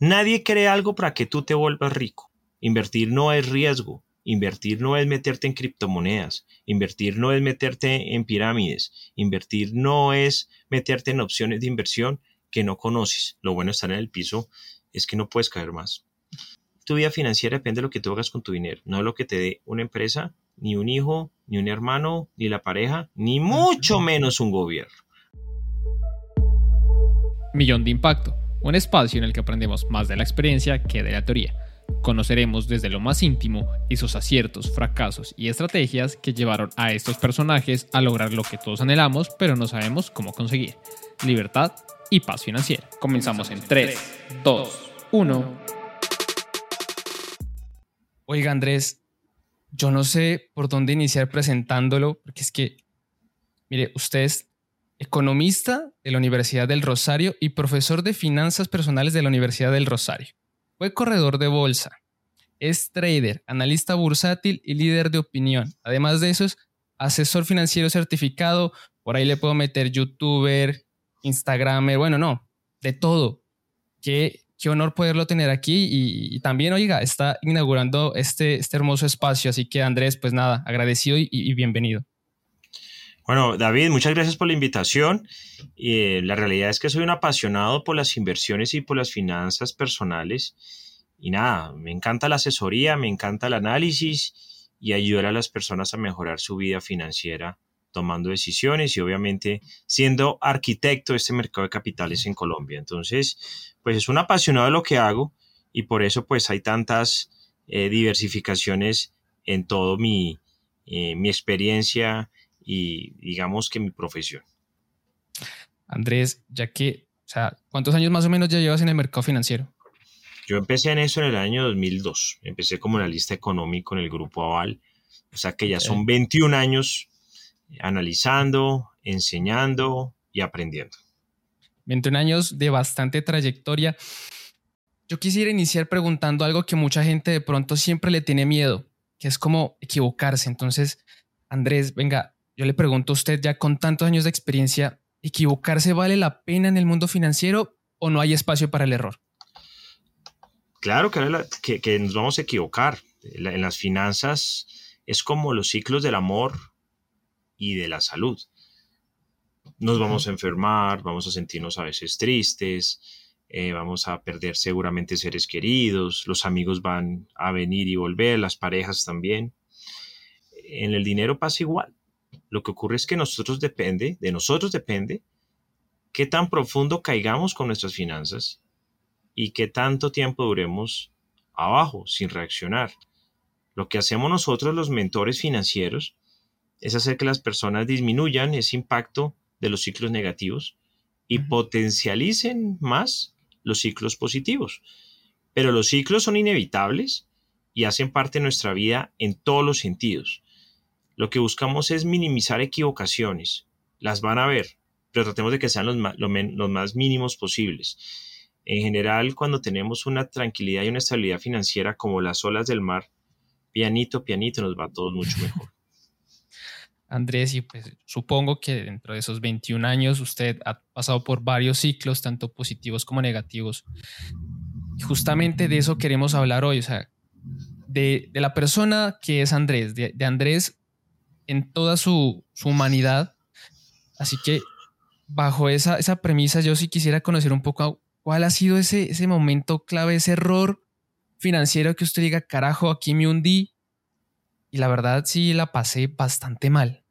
Nadie cree algo para que tú te vuelvas rico. Invertir no es riesgo. Invertir no es meterte en criptomonedas. Invertir no es meterte en pirámides. Invertir no es meterte en opciones de inversión que no conoces. Lo bueno de estar en el piso es que no puedes caer más. Tu vida financiera depende de lo que tú hagas con tu dinero, no de lo que te dé una empresa, ni un hijo, ni un hermano, ni la pareja, ni mucho menos un gobierno. Millón de Impacto, un espacio en el que aprendemos más de la experiencia que de la teoría. Conoceremos desde lo más íntimo esos aciertos, fracasos y estrategias que llevaron a estos personajes a lograr lo que todos anhelamos, pero no sabemos cómo conseguir. Libertad y paz financiera. Comenzamos en 3, 2, 1. Oiga Andrés, yo no sé por dónde iniciar presentándolo, porque es que, mire, usted es economista de la Universidad del Rosario y profesor de finanzas personales de la Universidad del Rosario. Fue corredor de bolsa, es trader, analista bursátil y líder de opinión. Además de eso, es asesor financiero certificado. Por ahí le puedo meter youtuber, instagramer, bueno, no, de todo. Qué, qué honor poderlo tener aquí y, también, oiga, está inaugurando este, este hermoso espacio. Así que Andrés, pues nada, agradecido y bienvenido. Bueno, David, muchas gracias por la invitación. Eh, la realidad es que soy un apasionado por las inversiones y por las finanzas personales. Y nada, me encanta la asesoría, me encanta el análisis y ayudar a las personas a mejorar su vida financiera tomando decisiones y obviamente siendo arquitecto de este mercado de capitales en Colombia. Entonces, pues es un apasionado de lo que hago y por eso pues hay tantas eh, diversificaciones en todo mi, eh, mi experiencia y digamos que mi profesión. Andrés, ya que, o sea, ¿cuántos años más o menos ya llevas en el mercado financiero? Yo empecé en eso en el año 2002. Empecé como analista económico en el grupo Aval. O sea que ya son 21 años analizando, enseñando y aprendiendo. 21 años de bastante trayectoria. Yo quisiera iniciar preguntando algo que mucha gente de pronto siempre le tiene miedo, que es como equivocarse. Entonces, Andrés, venga, yo le pregunto a usted, ya con tantos años de experiencia, ¿equivocarse vale la pena en el mundo financiero o no hay espacio para el error? Claro que, nos vamos a equivocar. En las finanzas es como los ciclos del amor y de la salud. Nos vamos a enfermar, vamos a sentirnos a veces tristes, eh, vamos a perder seguramente seres queridos, los amigos van a venir y volver, las parejas también. En el dinero pasa igual. Lo que ocurre es que nosotros depende, de nosotros depende qué tan profundo caigamos con nuestras finanzas y qué tanto tiempo duremos abajo sin reaccionar. Lo que hacemos nosotros los mentores financieros es hacer que las personas disminuyan ese impacto de los ciclos negativos y potencialicen más los ciclos positivos. Pero los ciclos son inevitables y hacen parte de nuestra vida en todos los sentidos. Lo que buscamos es minimizar equivocaciones. Las van a ver, pero tratemos de que sean los más, mínimos posibles. En general, cuando tenemos una tranquilidad y una estabilidad financiera como las olas del mar, pianito, pianito, nos va todo mucho mejor. Andrés, y pues supongo que dentro de esos 21 años usted ha pasado por varios ciclos, tanto positivos como negativos. Y justamente de eso queremos hablar hoy, o sea, de, la persona que es Andrés, de, de Andrés en toda su, humanidad. Así que bajo esa, esa, premisa yo sí quisiera conocer un poco cuál ha sido ese, ese momento clave, ese error financiero que usted diga, carajo, aquí me hundí. Y la verdad sí la pasé bastante mal.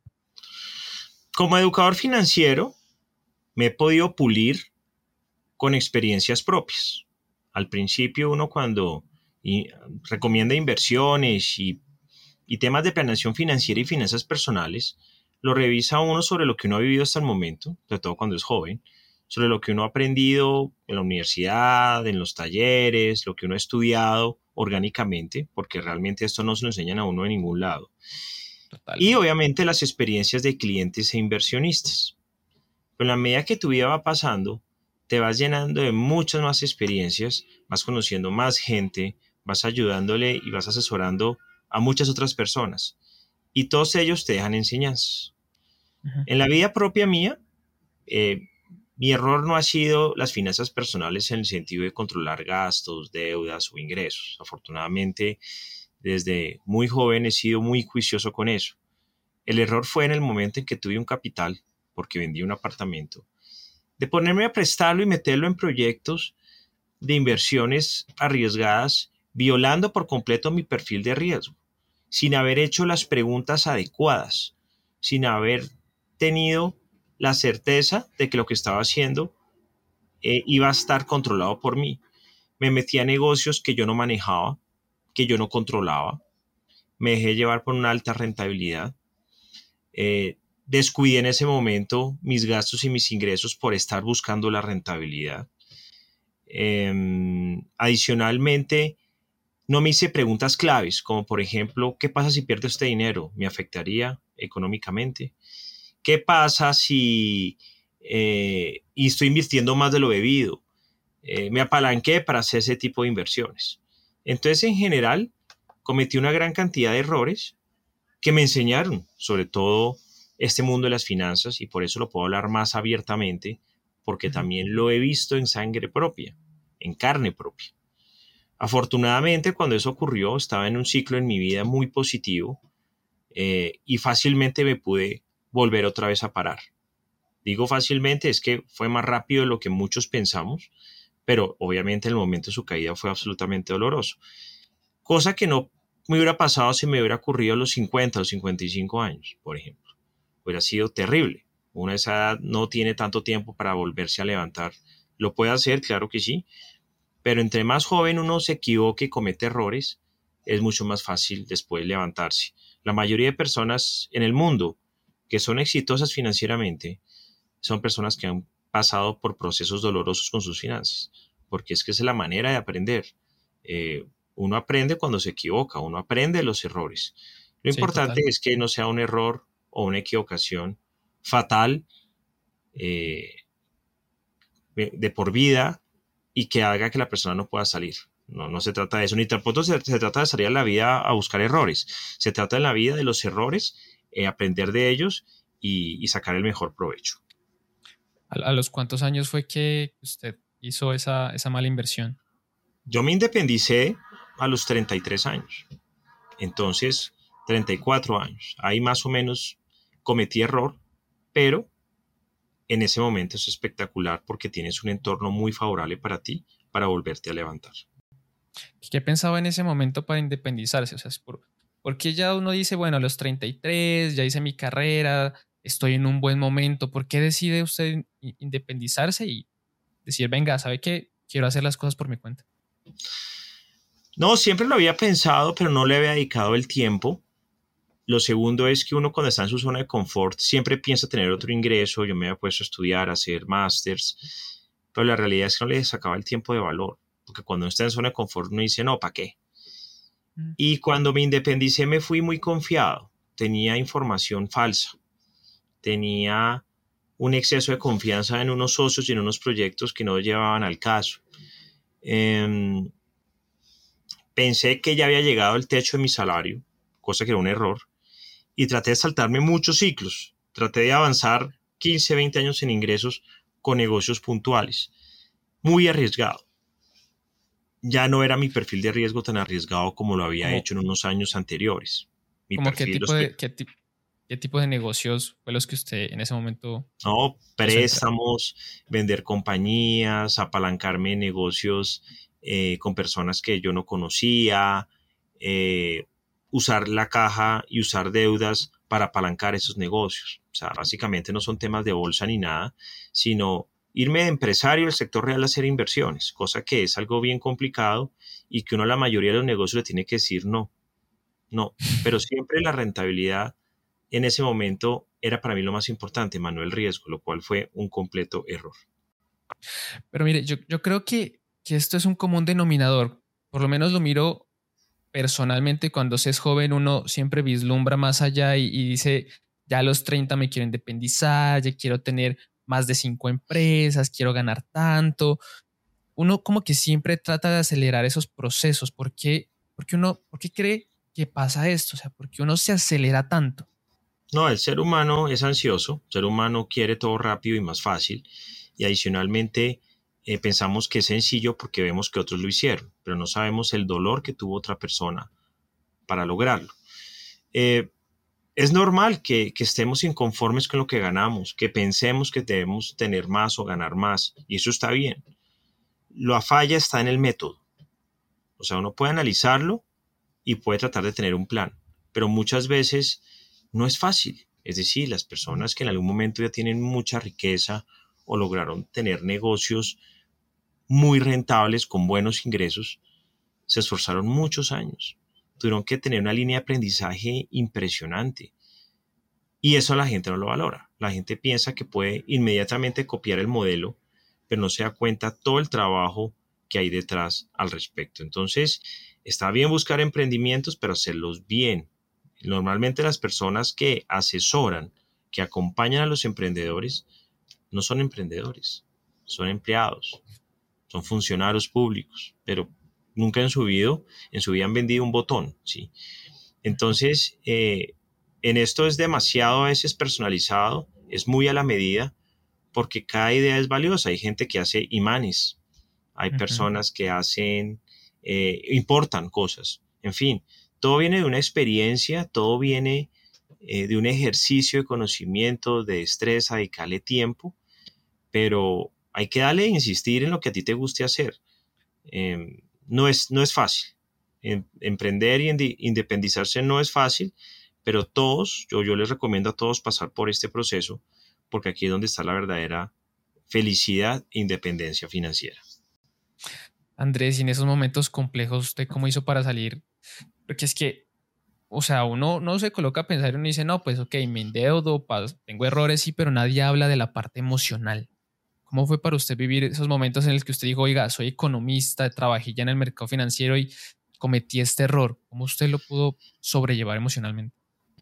Como educador financiero, me he podido pulir con experiencias propias. Al principio uno cuando recomienda inversiones y y temas de planeación financiera y finanzas personales, lo revisa uno sobre lo que uno ha vivido hasta el momento, sobre todo cuando es joven, sobre lo que uno ha aprendido en la universidad, en los talleres, lo que uno ha estudiado orgánicamente, porque realmente esto no se lo enseñan a uno en ningún lado. Y obviamente las experiencias de clientes e inversionistas. Pero en la medida que tu vida va pasando, te vas llenando de muchas más experiencias, vas conociendo más gente, vas ayudándole y vas asesorando a muchas otras personas. Y todos ellos te dejan enseñanzas. En la vida propia mía, eh, Mi error no ha sido las finanzas personales en el sentido de controlar gastos, deudas o ingresos. Afortunadamente, desde muy joven he sido muy juicioso con eso. El error fue en el momento en que tuve un capital, porque vendí un apartamento, de ponerme a prestarlo y meterlo en proyectos de inversiones arriesgadas, violando por completo mi perfil de riesgo, sin haber hecho las preguntas adecuadas, sin haber tenido la certeza de que lo que estaba haciendo eh, iba a estar controlado por mí. Me metí a negocios que yo no manejaba, que yo no controlaba. Me dejé llevar por una alta rentabilidad. Eh, descuidé en ese momento mis gastos y mis ingresos por estar buscando la rentabilidad. Em, adicionalmente, no me hice preguntas claves, como por ejemplo, ¿qué pasa si pierdo este dinero? ¿Me afectaría económicamente? ¿Qué pasa si eh, y estoy invirtiendo más de lo debido? Eh, me apalanqué para hacer ese tipo de inversiones. Entonces, en general, cometí una gran cantidad de errores que me enseñaron, sobre todo este mundo de las finanzas, y por eso lo puedo hablar más abiertamente, porque también lo he visto en sangre propia, en carne propia. Afortunadamente, cuando eso ocurrió, estaba en un ciclo en mi vida muy positivo eh, y fácilmente me pude volver otra vez a parar. Digo fácilmente, es que fue más rápido de lo que muchos pensamos, pero obviamente el momento de su caída fue absolutamente doloroso. Cosa que no me hubiera pasado si me hubiera ocurrido a los 50 o 55 años, por ejemplo. Hubiera sido terrible. Una de esa edad no tiene tanto tiempo para volverse a levantar. ¿Lo puede hacer? Claro que sí. Pero entre más joven uno se equivoque y comete errores, es mucho más fácil después levantarse. La mayoría de personas en el mundo que son exitosas financieramente son personas que han pasado por procesos dolorosos con sus finanzas, porque es que es la manera de aprender. Eh, uno aprende cuando se equivoca, uno aprende los errores. Lo importante es que no sea un error o una equivocación fatal eh, de por vida y que haga que la persona no pueda salir. No, no se trata de eso, ni tampoco se, trata de salir a la vida a buscar errores. Se trata en la vida de los errores eh, aprender de ellos y, sacar el mejor provecho. ¿A, los cuántos años fue que usted hizo esa, esa mala inversión? Yo me independicé a los 33 años. Entonces, 34 años. Ahí más o menos cometí error, pero en ese momento es espectacular porque tienes un entorno muy favorable para ti para volverte a levantar. ¿Qué pensaba en ese momento para independizarse? O sea, es por, porque ya uno dice, bueno, a los 33, ya hice mi carrera, estoy en un buen momento. ¿Por qué decide usted independizarse y decir, venga, ¿sabe qué? Quiero hacer las cosas por mi cuenta. No, siempre lo había pensado, pero no le había dedicado el tiempo. Lo segundo es que uno cuando está en su zona de confort siempre piensa tener otro ingreso. Yo me había puesto a estudiar, a hacer másters, pero la realidad es que no le sacaba el tiempo de valor. Porque cuando uno está en zona de confort uno dice, no, ¿para qué? Y cuando me independicé me fui muy confiado. Tenía información falsa. Tenía un exceso de confianza en unos socios y en unos proyectos que no llevaban al caso. Em, pensé que ya había llegado el techo de mi salario, cosa que era un error, y traté de saltarme muchos ciclos. Traté de avanzar 15, 20 años en ingresos con negocios puntuales. Muy arriesgado ya no era mi perfil de riesgo tan arriesgado como lo había hecho en unos años anteriores. qué, tipo de, qué, tipo de negocios fue los que usted en ese momento... No, préstamos, vender compañías, apalancarme en negocios eh, con personas que yo no conocía, eh, usar la caja y usar deudas para apalancar esos negocios. O sea, básicamente no son temas de bolsa ni nada, sino irme de empresario al sector real a hacer inversiones, cosa que es algo bien complicado y que uno a la mayoría de los negocios le tiene que decir no, no, pero siempre la rentabilidad en ese momento era para mí lo más importante, Manuel Riesgo, lo cual fue un completo error. Pero mire, yo, creo que, que esto es un común denominador, por lo menos lo miro personalmente cuando se es joven, uno siempre vislumbra más allá y, dice, ya a los 30 me quiero independizar, ya quiero tener más de cinco empresas, quiero ganar tanto. Uno como que siempre trata de acelerar esos procesos. ¿Por qué, porque uno, ¿por qué cree que pasa esto? O sea, ¿por qué uno se acelera tanto? No, el ser humano es ansioso, el ser humano quiere todo rápido y más fácil. y adicionalmente eh, pensamos que es sencillo porque vemos que otros lo hicieron, pero no sabemos el dolor que tuvo otra persona para lograrlo. Eh, es normal que, que, estemos inconformes con lo que ganamos, que pensemos que debemos tener más o ganar más, y eso está bien. La falla está en el método. O sea, uno puede analizarlo y puede tratar de tener un plan, pero muchas veces no es fácil. Es decir, las personas que en algún momento ya tienen mucha riqueza o lograron tener negocios muy rentables con buenos ingresos, se esforzaron muchos años. Tuvieron que tener una línea de aprendizaje impresionante. Y eso la gente no lo valora. La gente piensa que puede inmediatamente copiar el modelo, pero no se da cuenta todo el trabajo que hay detrás al respecto. Entonces, está bien buscar emprendimientos, pero hacerlos bien. Normalmente las personas que asesoran, que acompañan a los emprendedores, no son emprendedores, son empleados, son funcionarios públicos, pero nunca en su vida, en su vida han vendido un botón, ¿sí? Entonces, eh, en esto es demasiado a veces personalizado, es muy a la medida, porque cada idea es valiosa. Hay gente que hace imanes, hay personas que hacen, eh, importan cosas, en fin, todo viene de una experiencia, todo viene eh, de un ejercicio de conocimiento, de destreza, dedicarle tiempo, pero hay que darle e insistir en lo que a ti te guste hacer. Em, no, es, no es fácil. Em, emprender y independizarse no es fácil, pero todos, yo, yo les recomiendo a todos pasar por este proceso, porque aquí es donde está la verdadera felicidad e independencia financiera. Andrés, y en esos momentos complejos, ¿usted cómo hizo para salir? Porque es que, o sea, uno no se coloca a pensar y uno dice, no, pues ok, me endeudo, tengo errores, sí, pero nadie habla de la parte emocional. ¿Cómo fue para usted vivir esos momentos en los que usted dijo, oiga, soy economista, trabajé ya en el mercado financiero y cometí este error? ¿Cómo usted lo pudo sobrellevar emocionalmente?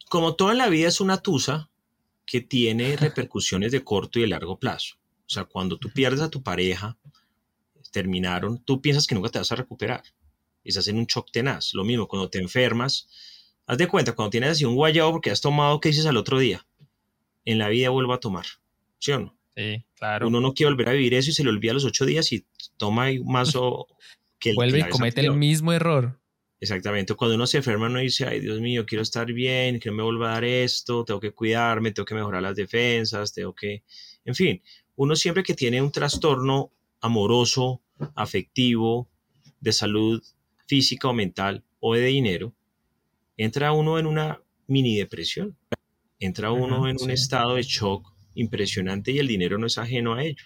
Como toda la vida es una tusa que tiene repercusiones de corto y de largo plazo. O sea, cuando tú pierdes a tu pareja, terminaron, tú piensas que nunca te vas a recuperar. Y estás en un shock tenaz. Lo mismo, cuando te enfermas, haz de cuenta, cuando tienes así un guayabo porque has tomado, ¿qué dices al otro día? En la vida vuelvo a tomar. ¿Sí o no? Sí, claro. Uno no quiere volver a vivir eso y se le olvida los ocho días y toma más o que el Vuelve y comete el mismo error. Exactamente. Cuando uno se enferma, uno dice, ay, Dios mío, quiero estar bien, que no me vuelva a dar esto, tengo que cuidarme, tengo que mejorar las defensas, tengo que. En fin, uno siempre que tiene un trastorno amoroso, afectivo, de salud física o mental o de dinero, entra uno en una mini depresión. Entra uno en un estado de shock impresionante y el dinero no es ajeno a ello.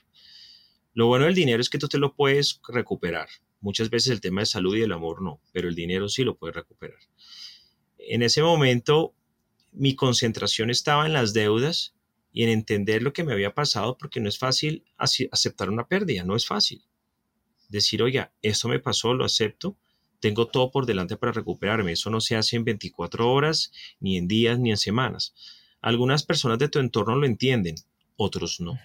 Lo bueno del dinero es que tú te lo puedes recuperar. Muchas veces el tema de salud y el amor no, pero el dinero sí lo puedes recuperar. En ese momento mi concentración estaba en las deudas y en entender lo que me había pasado porque no es fácil aceptar una pérdida, no es fácil. Decir, oiga, esto me pasó, lo acepto, tengo todo por delante para recuperarme. Eso no se hace en 24 horas, ni en días, ni en semanas. Algunas personas de tu entorno lo entienden, otros no.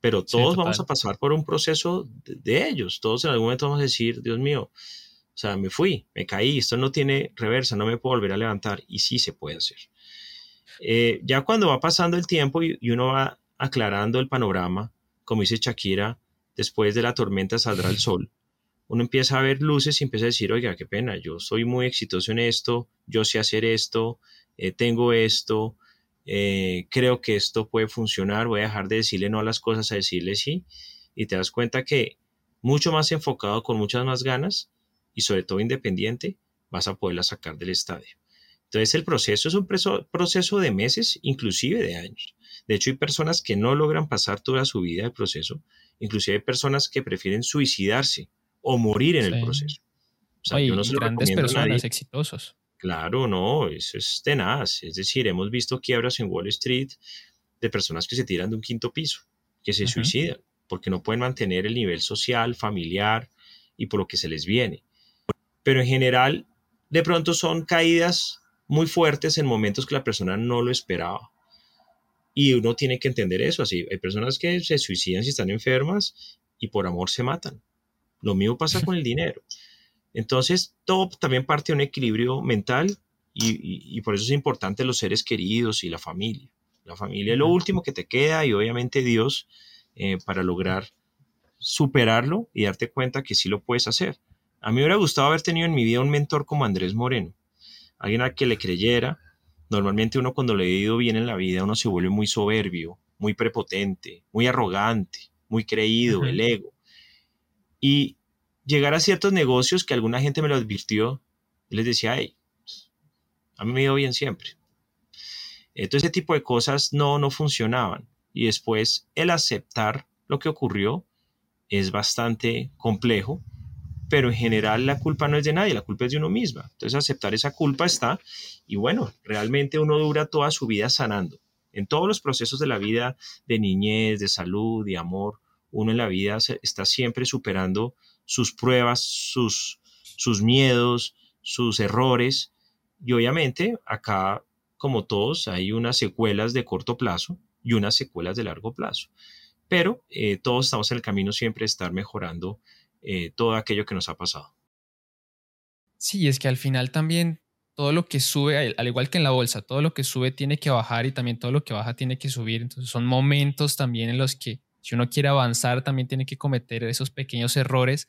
Pero todos vamos a pasar por un proceso de, ellos. Todos en algún momento vamos a decir, Dios mío, o sea, me fui, me caí, esto no tiene reversa, no me puedo volver a levantar. Y sí se puede hacer. Eh, ya cuando va pasando el tiempo y, y, uno va aclarando el panorama, como dice Shakira, después de la tormenta saldrá el sol. Uno empieza a ver luces y empieza a decir, oiga, qué pena, yo soy muy exitoso en esto, yo sé hacer esto, eh, tengo esto, eh, creo que esto puede funcionar, voy a dejar de decirle no a las cosas, a decirle sí, y te das cuenta que mucho más enfocado, con muchas más ganas y sobre todo independiente, vas a poderla sacar del estadio. Entonces el proceso es un proceso de meses, inclusive de años. De hecho, hay personas que no logran pasar toda su vida el proceso, inclusive hay personas que prefieren suicidarse o morir en el proceso. O sea, yo no grandes personas exitosos. Claro, no, eso es tenaz. Es decir, hemos visto quiebras en Wall Street de personas que se tiran de un quinto piso, que se suicidan, porque no pueden mantener el nivel social, familiar y por lo que se les viene. Pero en general, de pronto son caídas muy fuertes en momentos que la persona no lo esperaba. Y uno tiene que entender eso así. Hay personas que se suicidan si están enfermas y por amor se matan. Lo mismo pasa con el dinero. Entonces, todo también parte de un equilibrio mental y, por eso es importante los seres queridos y la familia. La familia es lo último que te queda y obviamente Dios eh, para lograr superarlo y darte cuenta que sí lo puedes hacer. A mí me hubiera gustado haber tenido en mi vida un mentor como Andrés Moreno, alguien a que le creyera. Normalmente uno cuando le ha ido bien en la vida, uno se vuelve muy soberbio, muy prepotente, muy arrogante, muy creído, el ego. Y llegar a ciertos negocios que alguna gente me lo advirtió, y les decía, hey, a mí me ido bien siempre. Entonces ese tipo de cosas no, no funcionaban. Y después el aceptar lo que ocurrió es bastante complejo, pero en general la culpa no es de nadie, la culpa es de uno misma. Entonces aceptar esa culpa está, y bueno, realmente uno dura toda su vida sanando. En todos los procesos de la vida, de niñez, de salud, de amor, uno en la vida está siempre superando sus pruebas, sus, sus miedos, sus errores. Y obviamente acá, como todos, hay unas secuelas de corto plazo y unas secuelas de largo plazo pero eh, todos estamos en el camino siempre de estar mejorando eh, todo aquello que nos ha pasado. Sí, es que al final también todo lo que sube, al igual que en la bolsa, todo lo que sube tiene que bajar y también todo lo que baja tiene que subir. Entonces son momentos también en los que si uno quiere avanzar también tiene que cometer esos pequeños errores,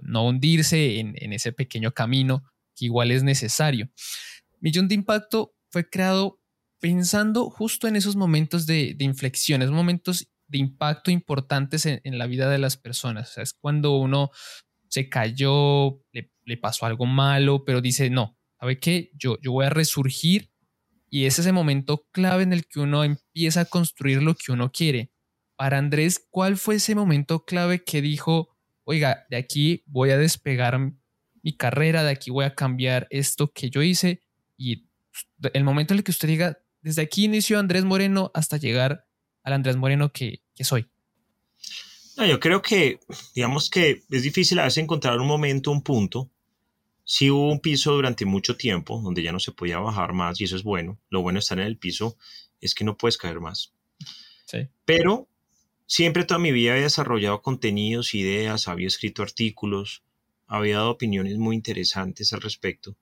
no hundirse en, ese pequeño camino que igual es necesario. Millón de Impacto fue creado pensando justo en esos momentos de, de inflexión, esos momentos de impacto importantes en, la vida de las personas. O sea, es cuando uno se cayó, le, pasó algo malo, pero dice, no, ¿sabe qué? Yo, yo voy a resurgir y es ese momento clave en el que uno empieza a construir lo que uno quiere. Para Andrés, ¿cuál fue ese momento clave que dijo, oiga, de aquí voy a despegar mi carrera, de aquí voy a cambiar esto que yo hice? Y el momento en el que usted diga, desde aquí inició Andrés Moreno hasta llegar al Andrés Moreno que, soy? No, yo creo que, digamos que es difícil a veces encontrar un momento, un punto. Sí hubo un piso durante mucho tiempo donde ya no se podía bajar más y eso es bueno. Lo bueno de estar en el piso es que no puedes caer más. Sí. Pero siempre toda mi vida había desarrollado contenidos, ideas, había escrito artículos, había dado opiniones muy interesantes al respecto.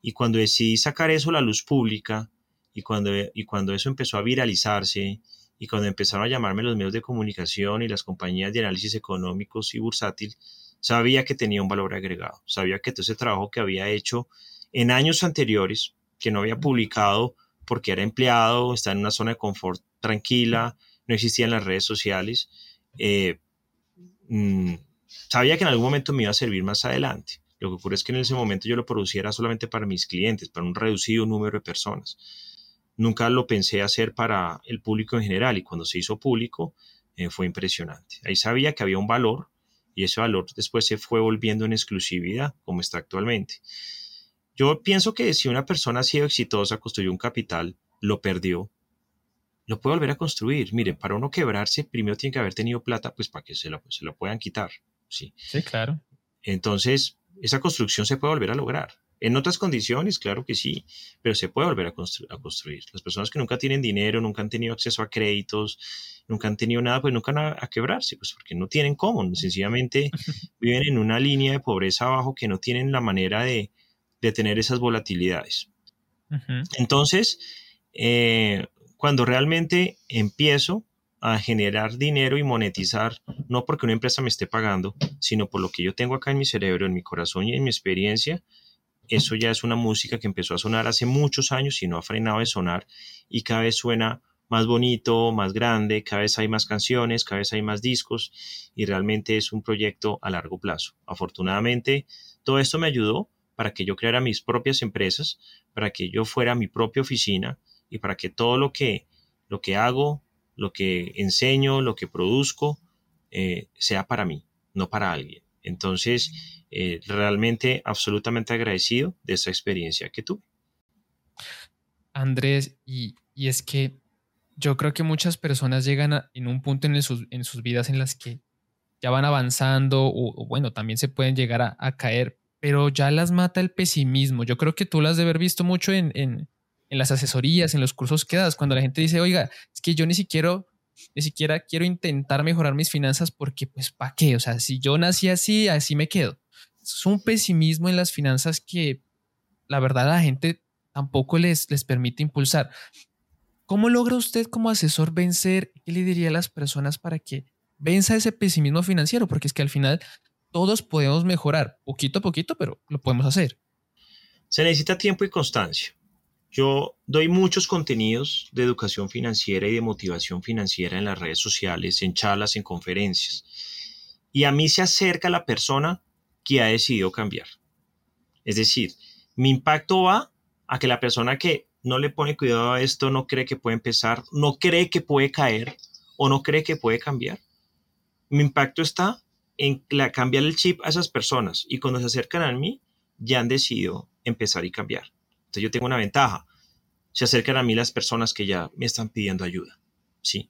Y cuando decidí sacar eso a la luz pública y cuando, y cuando eso empezó a viralizarse y cuando empezaron a llamarme los medios de comunicación y las compañías de análisis económicos y bursátil, sabía que tenía un valor agregado, sabía que todo ese trabajo que había hecho en años anteriores, que no había publicado porque era empleado, estaba en una zona de confort tranquila, no existían las redes sociales, eh, mm, sabía que en algún momento me iba a servir más adelante. Lo que ocurre es que en ese momento yo lo produciera solamente para mis clientes, para un reducido número de personas nunca lo pensé hacer para el público en general y cuando se hizo público eh, fue impresionante. Ahí sabía que había un valor y ese valor después se fue volviendo en exclusividad como está actualmente. Yo pienso que si una persona ha sido exitosa, construyó un capital, lo perdió, lo puede volver a construir. Miren, para uno quebrarse, primero tiene que haber tenido plata, pues para que se lo, se lo puedan quitar. Sí. sí, claro. Entonces, esa construcción se puede volver a lograr. En otras condiciones, claro que sí, pero se puede volver a, construir. Las personas que nunca tienen dinero, nunca han tenido acceso a créditos, nunca han tenido nada, pues nunca van a, quebrarse, pues porque no tienen cómo, sencillamente viven en una línea de pobreza abajo que no tienen la manera de, tener esas volatilidades. Entonces, eh, cuando realmente empiezo a generar dinero y monetizar, no porque una empresa me esté pagando, sino por lo que yo tengo acá en mi cerebro, en mi corazón y en mi experiencia, eso ya es una música que empezó a sonar hace muchos años y no ha frenado de sonar y cada vez suena más bonito, más grande, cada vez hay más canciones, cada vez hay más discos y realmente es un proyecto a largo plazo. Afortunadamente, todo esto me ayudó para que yo creara mis propias empresas, para que yo fuera mi propia oficina y para que todo lo que, lo que hago, lo que enseño, lo que produzco, eh, sea para mí, no para alguien. Entonces, eh, realmente absolutamente agradecido de esa experiencia que tuve. Andrés, y, es que yo creo que muchas personas llegan en un punto en, en, sus vidas en las que ya van avanzando o, bueno, también se pueden llegar a, caer, pero ya las mata el pesimismo. Yo creo que tú las has de haber visto mucho en, en, las asesorías, en los cursos que cuando la gente dice, oiga, es que yo ni siquiera ni siquiera quiero intentar mejorar mis finanzas porque, pues, ¿para qué? O sea, si yo nací así, así me quedo. Es un pesimismo en las finanzas que la verdad la gente tampoco les, les permite impulsar. ¿Cómo logra usted como asesor vencer? ¿Qué le diría a las personas para que venza ese pesimismo financiero, porque es que al final todos podemos mejorar, poquito a poquito, pero lo podemos hacer. Se necesita tiempo y constancia. Yo doy muchos contenidos de educación financiera y de motivación financiera en las redes sociales, en charlas, en conferencias. Y a mí se acerca la persona que ha decidido cambiar. Es decir, mi impacto va a que la persona que no le pone cuidado a esto, no cree que puede empezar, no cree que puede caer o no cree que puede cambiar. Mi impacto está en cambiar el chip a esas personas y cuando se acercan a mí ya han decidido empezar y cambiar. Entonces yo tengo una ventaja. Se acercan a mí las personas que ya me están pidiendo ayuda. ¿sí?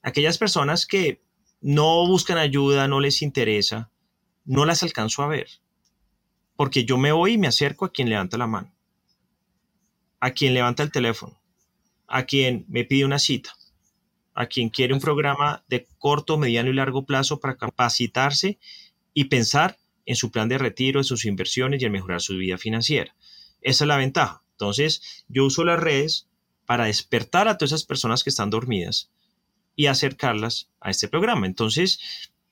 Aquellas personas que no buscan ayuda, no les interesa, no las alcanzo a ver. Porque yo me voy y me acerco a quien levanta la mano, a quien levanta el teléfono, a quien me pide una cita, a quien quiere un programa de corto, mediano y largo plazo para capacitarse y pensar en su plan de retiro, en sus inversiones y en mejorar su vida financiera. Esa es la ventaja. Entonces, yo uso las redes para despertar a todas esas personas que están dormidas y acercarlas a este programa. Entonces,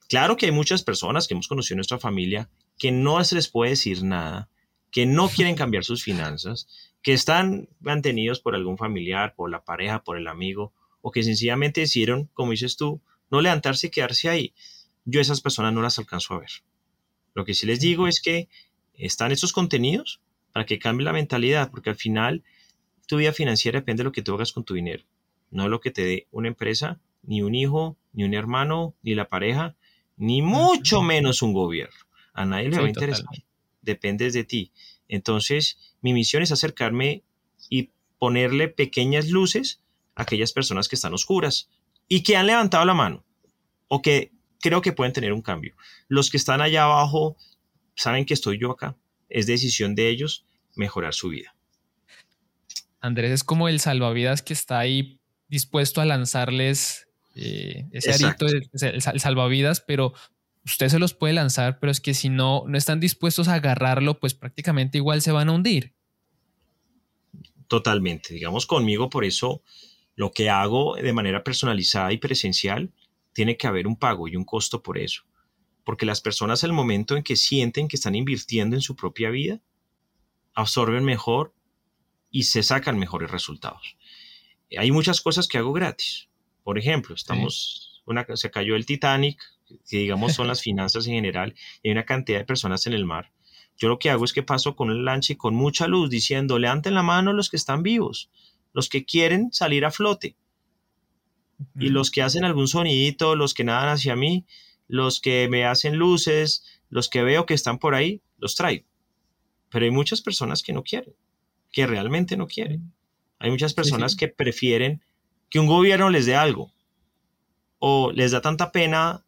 claro que hay muchas personas que hemos conocido en nuestra familia que no se les puede decir nada, que no quieren cambiar sus finanzas, que están mantenidos por algún familiar, por la pareja, por el amigo, o que sencillamente decidieron, como dices tú, no levantarse y quedarse ahí. Yo esas personas no las alcanzo a ver. Lo que sí les digo es que están estos contenidos para que cambie la mentalidad, porque al final tu vida financiera depende de lo que tú hagas con tu dinero, no lo que te dé una empresa, ni un hijo, ni un hermano, ni la pareja, ni mucho menos un gobierno. A nadie le va a interesar. Depende de ti. Entonces, mi misión es acercarme y ponerle pequeñas luces a aquellas personas que están oscuras y que han levantado la mano o que creo que pueden tener un cambio. Los que están allá abajo saben que estoy yo acá es decisión de ellos mejorar su vida. Andrés es como el salvavidas que está ahí dispuesto a lanzarles eh, ese arito, el, salvavidas, pero usted se los puede lanzar, pero es que si no, no están dispuestos a agarrarlo, pues prácticamente igual se van a hundir. Totalmente, digamos conmigo, por eso lo que hago de manera personalizada y presencial, tiene que haber un pago y un costo por eso porque las personas al momento en que sienten que están invirtiendo en su propia vida, absorben mejor y se sacan mejores resultados. Hay muchas cosas que hago gratis. Por ejemplo, estamos, una, se cayó el Titanic, que digamos son las finanzas en general, y hay una cantidad de personas en el mar. Yo lo que hago es que paso con un lancha y con mucha luz diciendo, levanten la mano los que están vivos, los que quieren salir a flote. Y los que hacen algún sonidito, los que nadan hacia mí, los que me hacen luces, los que veo que están por ahí, los traigo. Pero hay muchas personas que no quieren, que realmente no quieren. Hay muchas personas que prefieren que un gobierno les dé algo o les da tanta pena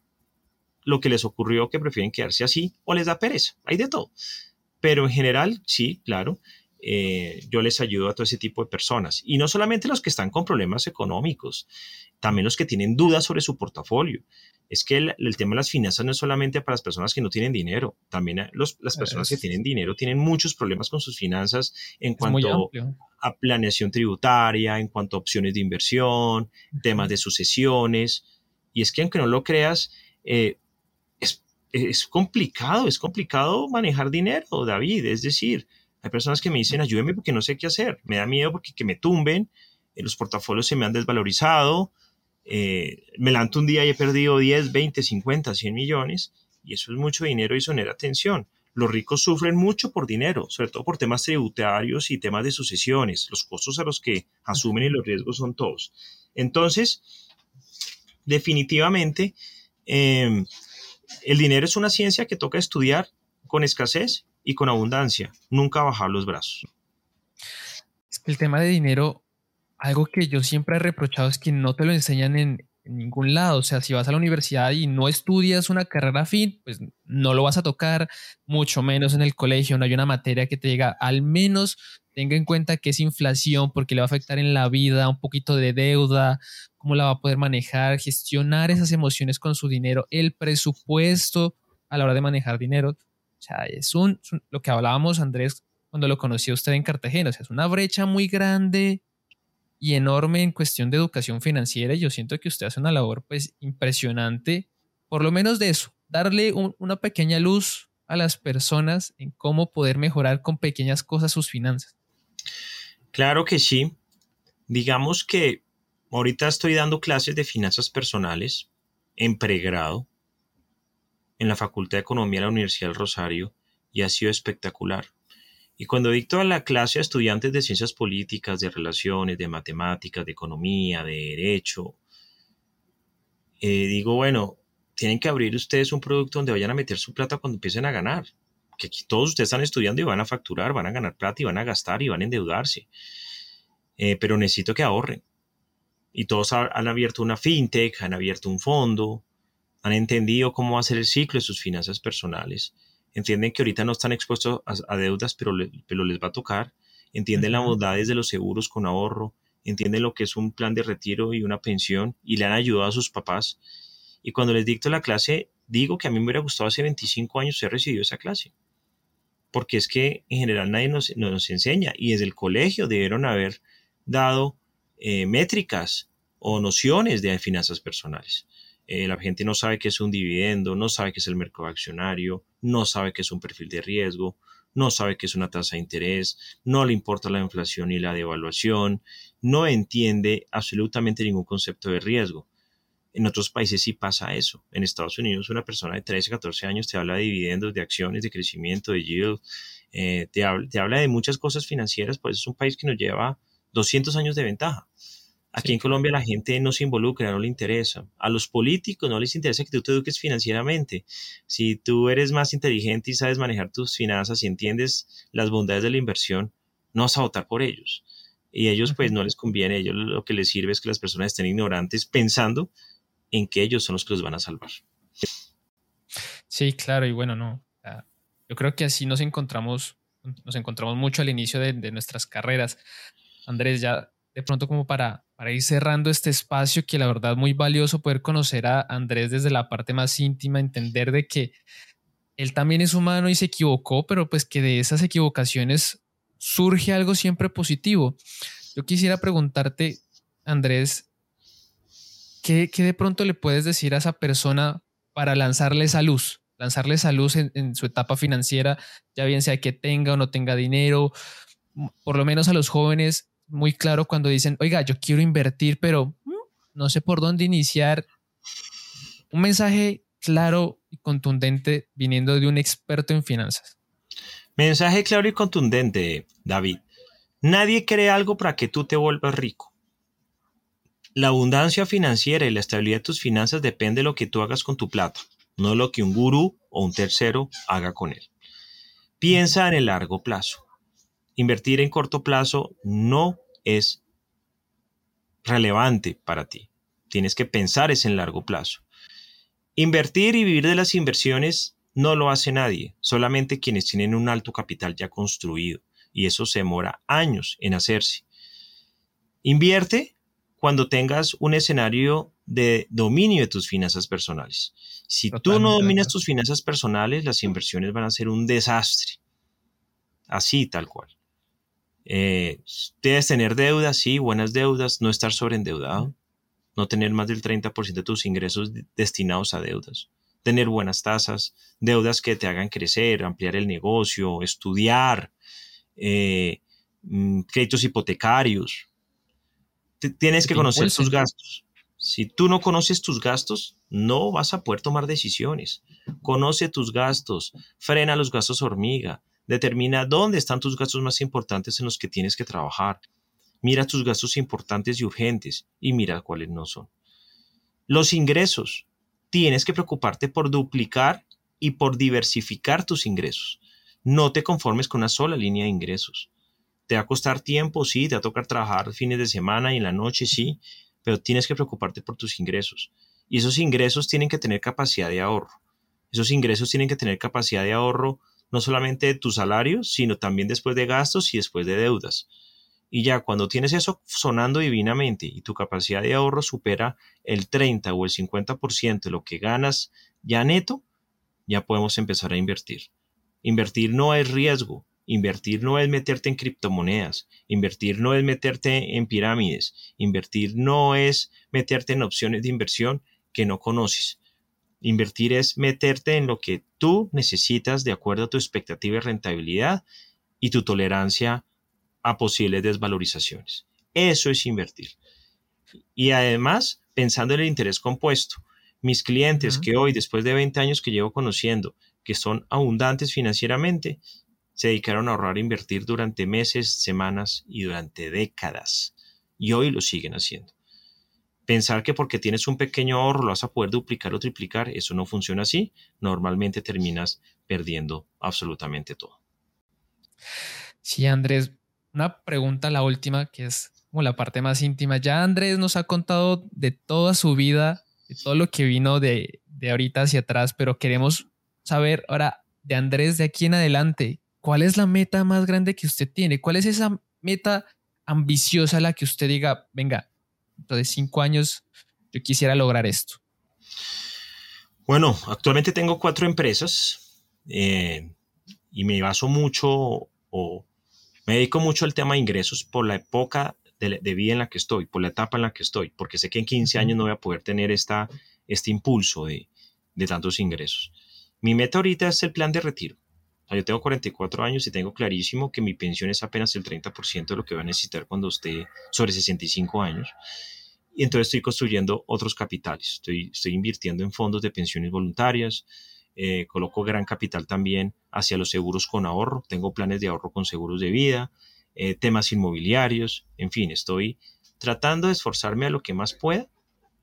lo que les ocurrió que prefieren quedarse así o les da pereza. Hay de todo. Pero en general, sí, claro, eh, yo les ayudo a todo ese tipo de personas. Y no solamente los que están con problemas económicos, también los que tienen dudas sobre su portafolio es que el, tema de las finanzas no es solamente para las personas que no tienen dinero, también las personas que tienen dinero tienen muchos problemas con sus finanzas en cuanto a planeación tributaria, en cuanto a opciones de inversión, temas de sucesiones. Y es que aunque no lo creas, eh, es, es complicado, es complicado manejar dinero, David. Es decir, hay personas que me dicen, ayúdeme porque no sé qué hacer, me da miedo porque que me tumben, eh, los portafolios se me han desvalorizado, eh, me levanto un día y he perdido 10, 20, 50, 100 millones y eso es mucho dinero y eso genera tensión. Los ricos sufren mucho por dinero, sobre todo por temas tributarios y temas de sucesiones. Los costos a los que asumen y los riesgos son todos. Entonces, definitivamente, em, el dinero es una ciencia que toca estudiar con escasez y con abundancia, nunca bajar los brazos. El tema de dinero algo que yo siempre he reprochado es que no te lo enseñan en, ningún lado. O sea, si vas a la universidad y no estudias una carrera fin, pues no lo vas a tocar, mucho menos en el colegio. No hay una materia que te diga, al menos tenga en cuenta que es inflación porque le va a afectar en la vida, un poquito de deuda, cómo la va a poder manejar, gestionar esas emociones con su dinero, el presupuesto a la hora de manejar dinero. O sea, es un, lo que hablábamos, Andrés, cuando lo conocí a usted en Cartagena. O sea, es una brecha muy grande y enorme en cuestión de educación financiera. Y yo siento que usted hace una labor pues impresionante, por lo menos de eso, darle una pequeña luz a las personas en cómo poder mejorar con pequeñas cosas sus finanzas. Claro que sí. Digamos que ahorita estoy dando clases de finanzas personales en pregrado en la Facultad de Economía de la Universidad del Rosario y ha sido espectacular. Y cuando dicto la clase a estudiantes de ciencias políticas, de relaciones, de matemáticas, de economía, de derecho, eh, digo, bueno, tienen que abrir ustedes un producto donde vayan a meter su plata cuando empiecen a ganar. Que todos ustedes están estudiando y van a facturar, van a ganar plata y van a gastar y van a endeudarse. Eh, pero necesito que ahorren. Y todos han abierto una fintech, han abierto un fondo, han entendido cómo va a ser el ciclo de sus finanzas personales. Entienden que ahorita no están expuestos a, deudas, pero, pero, les va a tocar. Entienden las bondades de los seguros con ahorro. Entienden lo que es un plan de retiro y una pensión y le han ayudado a sus papás y cuando les dicto la clase, digo que a mí me hubiera gustado hace 25 años haber recibido esa clase. Porque es que en general nadie nos, nos enseña y desde el colegio debieron haber dado eh, métricas o nociones de finanzas personales. Eh, la gente no sabe qué es un dividendo, no sabe qué es el mercado accionario, no sabe qué es un perfil de riesgo, no sabe qué es una tasa de interés, no le importa la inflación y la devaluación, no entiende absolutamente ningún concepto de riesgo. En otros países sí pasa eso. En Estados Unidos una persona de 13, 14 años te habla de dividendos, de acciones, de crecimiento, de yield, eh, te, habla, de muchas cosas financieras, pues es un país que nos lleva 200 años de ventaja. Aquí en Colombia la gente no se involucra, no le interesa. A los políticos no les interesa que tú te eduques financieramente. Si tú eres más inteligente y sabes manejar tus finanzas y entiendes las bondades de la inversión, no vas a votar por ellos. Y a ellos pues no les conviene, a ellos lo que les sirve es que las personas estén ignorantes pensando en que ellos son los que los van a salvar. Sí, claro, y bueno, no. Yo creo que así nos encontramos, nos encontramos mucho al inicio de, nuestras carreras. Andrés, ya de pronto como para, para ir cerrando este espacio, que la verdad muy valioso poder conocer a Andrés desde la parte más íntima, entender de que él también es humano y se equivocó, pero pues que de esas equivocaciones surge algo siempre positivo. Yo quisiera preguntarte, Andrés, ¿qué, de pronto le puedes decir a esa persona para lanzarle esa luz? Lanzarle esa luz en, su etapa financiera, ya bien sea que tenga o no tenga dinero, por lo menos a los jóvenes, muy claro cuando dicen, oiga, yo quiero invertir, pero mm, no sé por dónde iniciar. Un mensaje claro y contundente viniendo de un experto en finanzas. Mensaje claro y contundente, David. Nadie cree algo para que tú te vuelvas rico. La abundancia financiera y la estabilidad de tus finanzas depende de lo que tú hagas con tu plata, no lo que un gurú o un tercero haga con él. Piensa en el largo plazo. Invertir en corto plazo no es relevante para ti. Tienes que pensar es en largo plazo. Invertir y vivir de las inversiones no lo hace nadie, solamente quienes tienen un alto capital ya construido, y eso se demora años en hacerse. Invierte cuando tengas un escenario de dominio de tus finanzas personales. Si tú no dominas tus finanzas personales, las inversiones van a ser un desastre. Así, tal cual. Eh, debes tener deudas, sí, buenas deudas, no estar sobreendeudado, no tener más del 30% de tus ingresos destinados a deudas, tener buenas tasas, deudas que te hagan crecer, ampliar el negocio, estudiar, eh, mm, créditos hipotecarios, tienes que conocer tus gastos. Si tú no conoces tus gastos, no vas a poder tomar decisiones. Conoce tus gastos, frena los gastos hormiga, determina dónde están tus gastos más importantes en los que tienes que trabajar. Mira tus gastos importantes y urgentes y mira cuáles no son. Los ingresos. Tienes que preocuparte por duplicar y por diversificar tus ingresos. No te conformes con una sola línea de ingresos. Te va a costar tiempo, sí, te va a tocar trabajar fines de semana y en la noche, sí, pero tienes que preocuparte por tus ingresos. Y esos ingresos tienen que tener capacidad de ahorro. Esos ingresos tienen que tener capacidad de ahorro no solamente de tus salarios, sino también después de gastos y después de deudas. Y ya cuando tienes eso sonando divinamente y tu capacidad de ahorro supera el 30 o el 50% de lo que ganas ya neto, ya podemos empezar a invertir. Invertir no es riesgo, Invertir no es meterte en criptomonedas, invertir no es meterte en pirámides, invertir no es meterte en opciones de inversión que no conoces. Invertir es meterte en lo que tú necesitas de acuerdo a tu expectativa de rentabilidad y tu tolerancia a posibles desvalorizaciones. Eso es invertir. Y además, pensando en el interés compuesto, mis clientes que hoy, después de 20 años que llevo conociendo, que son abundantes financieramente, se dedicaron a ahorrar e invertir durante meses, semanas y durante décadas. Y hoy lo siguen haciendo. Pensar que porque tienes un pequeño ahorro lo vas a poder duplicar o triplicar, eso no funciona así. Normalmente terminas perdiendo absolutamente todo. Sí, Andrés, una pregunta, la última, que es como la parte más íntima. Ya Andrés nos ha contado de toda su vida, de todo lo que vino de, de ahorita hacia atrás, pero queremos saber ahora de Andrés de aquí en adelante, ¿cuál es la meta más grande que usted tiene? ¿Cuál es esa meta ambiciosa la que usted diga, venga, dentro de cinco años yo quisiera lograr esto? Bueno, actualmente tengo cuatro empresas eh, y me baso mucho o me dedico mucho al tema de ingresos por la época de, vida en la que estoy, por la etapa en la que estoy, porque sé que en 15 años no voy a poder tener esta, este impulso de, de tantos ingresos. Mi meta ahorita es el plan de retiro. Yo tengo 44 años y tengo clarísimo que mi pensión es apenas el 30% de lo que va a necesitar cuando esté sobre 65 años. Y entonces estoy construyendo otros capitales. Estoy, estoy invirtiendo en fondos de pensiones voluntarias. Eh, coloco gran capital también hacia los seguros con ahorro. Tengo planes de ahorro con seguros de vida, eh, temas inmobiliarios. En fin, estoy tratando de esforzarme a lo que más pueda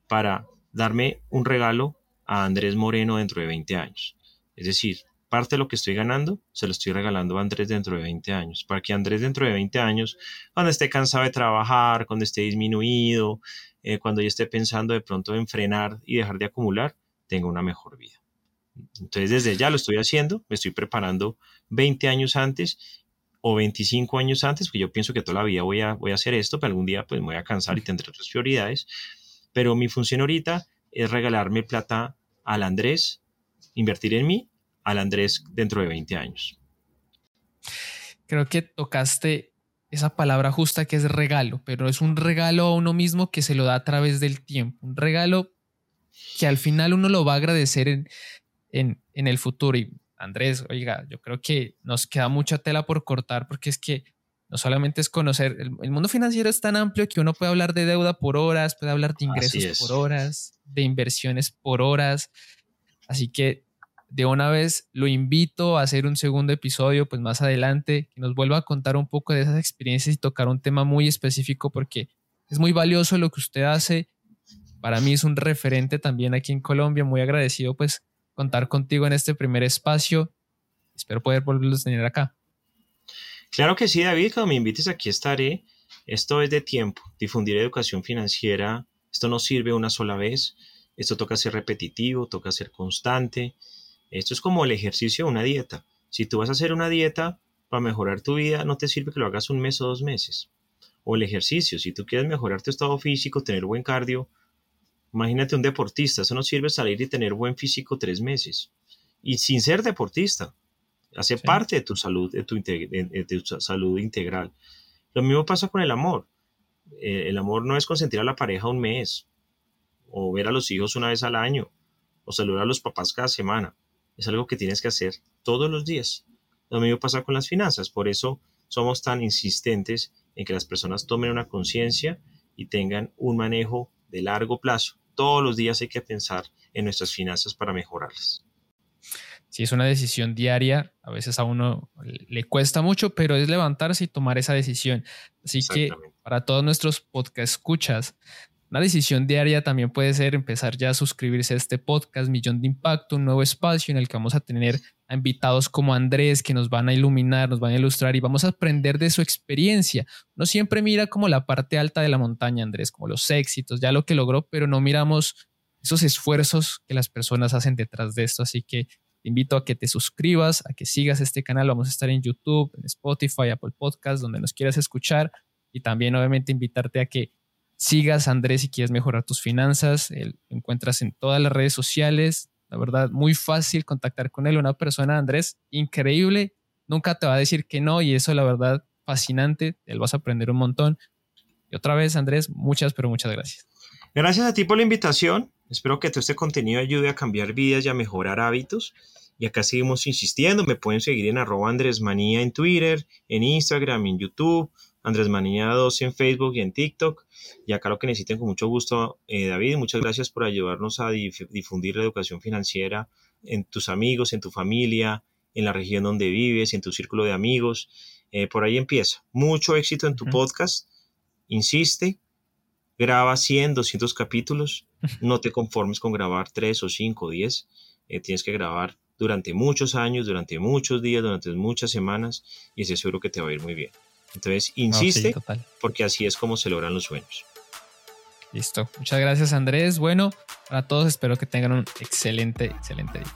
para darme un regalo a Andrés Moreno dentro de 20 años. Es decir, parte de lo que estoy ganando se lo estoy regalando a Andrés dentro de 20 años, para que Andrés dentro de 20 años, cuando esté cansado de trabajar, cuando esté disminuido, eh, cuando ya esté pensando de pronto en frenar y dejar de acumular, tenga una mejor vida. Entonces desde ya lo estoy haciendo, me estoy preparando 20 años antes o 25 años antes, porque yo pienso que toda la vida voy a, voy a hacer esto, pero algún día pues me voy a cansar y tendré otras prioridades, pero mi función ahorita es regalarme plata al Andrés, invertir en mí al Andrés dentro de 20 años. Creo que tocaste esa palabra justa que es regalo, pero es un regalo a uno mismo que se lo da a través del tiempo, un regalo que al final uno lo va a agradecer en, en, el futuro. Y Andrés, oiga, yo creo que nos queda mucha tela por cortar porque es que no solamente es conocer, el, el, mundo financiero es tan amplio que uno puede hablar de deuda por horas, puede hablar de ingresos por horas, de inversiones por horas. Así que de una vez lo invito a hacer un segundo episodio, pues más adelante, que nos vuelva a contar un poco de esas experiencias y tocar un tema muy específico porque es muy valioso lo que usted hace. Para mí es un referente también aquí en Colombia, muy agradecido pues contar contigo en este primer espacio. Espero poder volverlos a tener acá. Claro que sí, David, cuando me invites aquí estaré. Esto es de tiempo, difundir educación financiera. Esto no sirve una sola vez. Esto toca ser repetitivo, toca ser constante esto es como el ejercicio de una dieta. Si tú vas a hacer una dieta para mejorar tu vida, no te sirve que lo hagas un mes o dos meses. O el ejercicio, si tú quieres mejorar tu estado físico, tener buen cardio, imagínate un deportista, eso no sirve salir y tener buen físico tres meses. Y sin ser deportista, hace parte de tu salud, de tu, salud integral. Lo mismo pasa con el amor. Eh, el amor no es consentir a la pareja un mes, o ver a los hijos una vez al año, o saludar a los papás cada semana es algo que tienes que hacer todos los días. Lo mismo pasa con las finanzas, por eso somos tan insistentes en que las personas tomen una conciencia y tengan un manejo de largo plazo. Todos los días hay que pensar en nuestras finanzas para mejorarlas. Si es una decisión diaria, a veces a uno le cuesta mucho, pero es levantarse y tomar esa decisión. Así que para todos nuestros podcast escuchas, una decisión diaria también puede ser empezar ya a suscribirse a este podcast Millón de Impacto, un nuevo espacio en el que vamos a tener a invitados como Andrés que nos van a iluminar, nos van a ilustrar y vamos a aprender de su experiencia. No siempre mira como la parte alta de la montaña, Andrés, como los éxitos, ya lo que logró, pero no miramos esos esfuerzos que las personas hacen detrás de esto. Así que te invito a que te suscribas, a que sigas este canal. Vamos a estar en YouTube, en Spotify, Apple Podcast, donde nos quieras escuchar. Y también obviamente invitarte a que sigas a Andrés si quieres mejorar tus finanzas. lo encuentras en todas las redes sociales. La verdad, muy fácil contactar con él. Una persona, Andrés, increíble, nunca te va a decir que no y eso la verdad fascinante, él vas a aprender un montón. Y otra vez, Andrés, muchas, pero muchas gracias. Gracias a ti por la invitación. Espero que todo este contenido ayude a cambiar vidas y a mejorar hábitos. Y acá seguimos insistiendo. Me pueden seguir en arroba Andrés Manía en Twitter, en Instagram, en YouTube, Andrés Manía 2 en Facebook y en TikTok. Y acá lo que necesiten con mucho gusto, eh, David. Muchas gracias por ayudarnos a difundir la educación financiera en tus amigos, en tu familia, en la región donde vives, en tu círculo de amigos. Eh, por ahí empieza. Mucho éxito en tu podcast. Insiste, graba 100, 200 capítulos. No te conformes con grabar 3 o 5 o 10. Eh, tienes que grabar durante muchos años, durante muchos días, durante muchas semanas y estoy seguro que te va a ir muy bien. Entonces, insiste, porque así es como se logran los sueños. Listo. Muchas gracias, Andrés. Bueno, para todos espero que tengan un excelente, excelente día.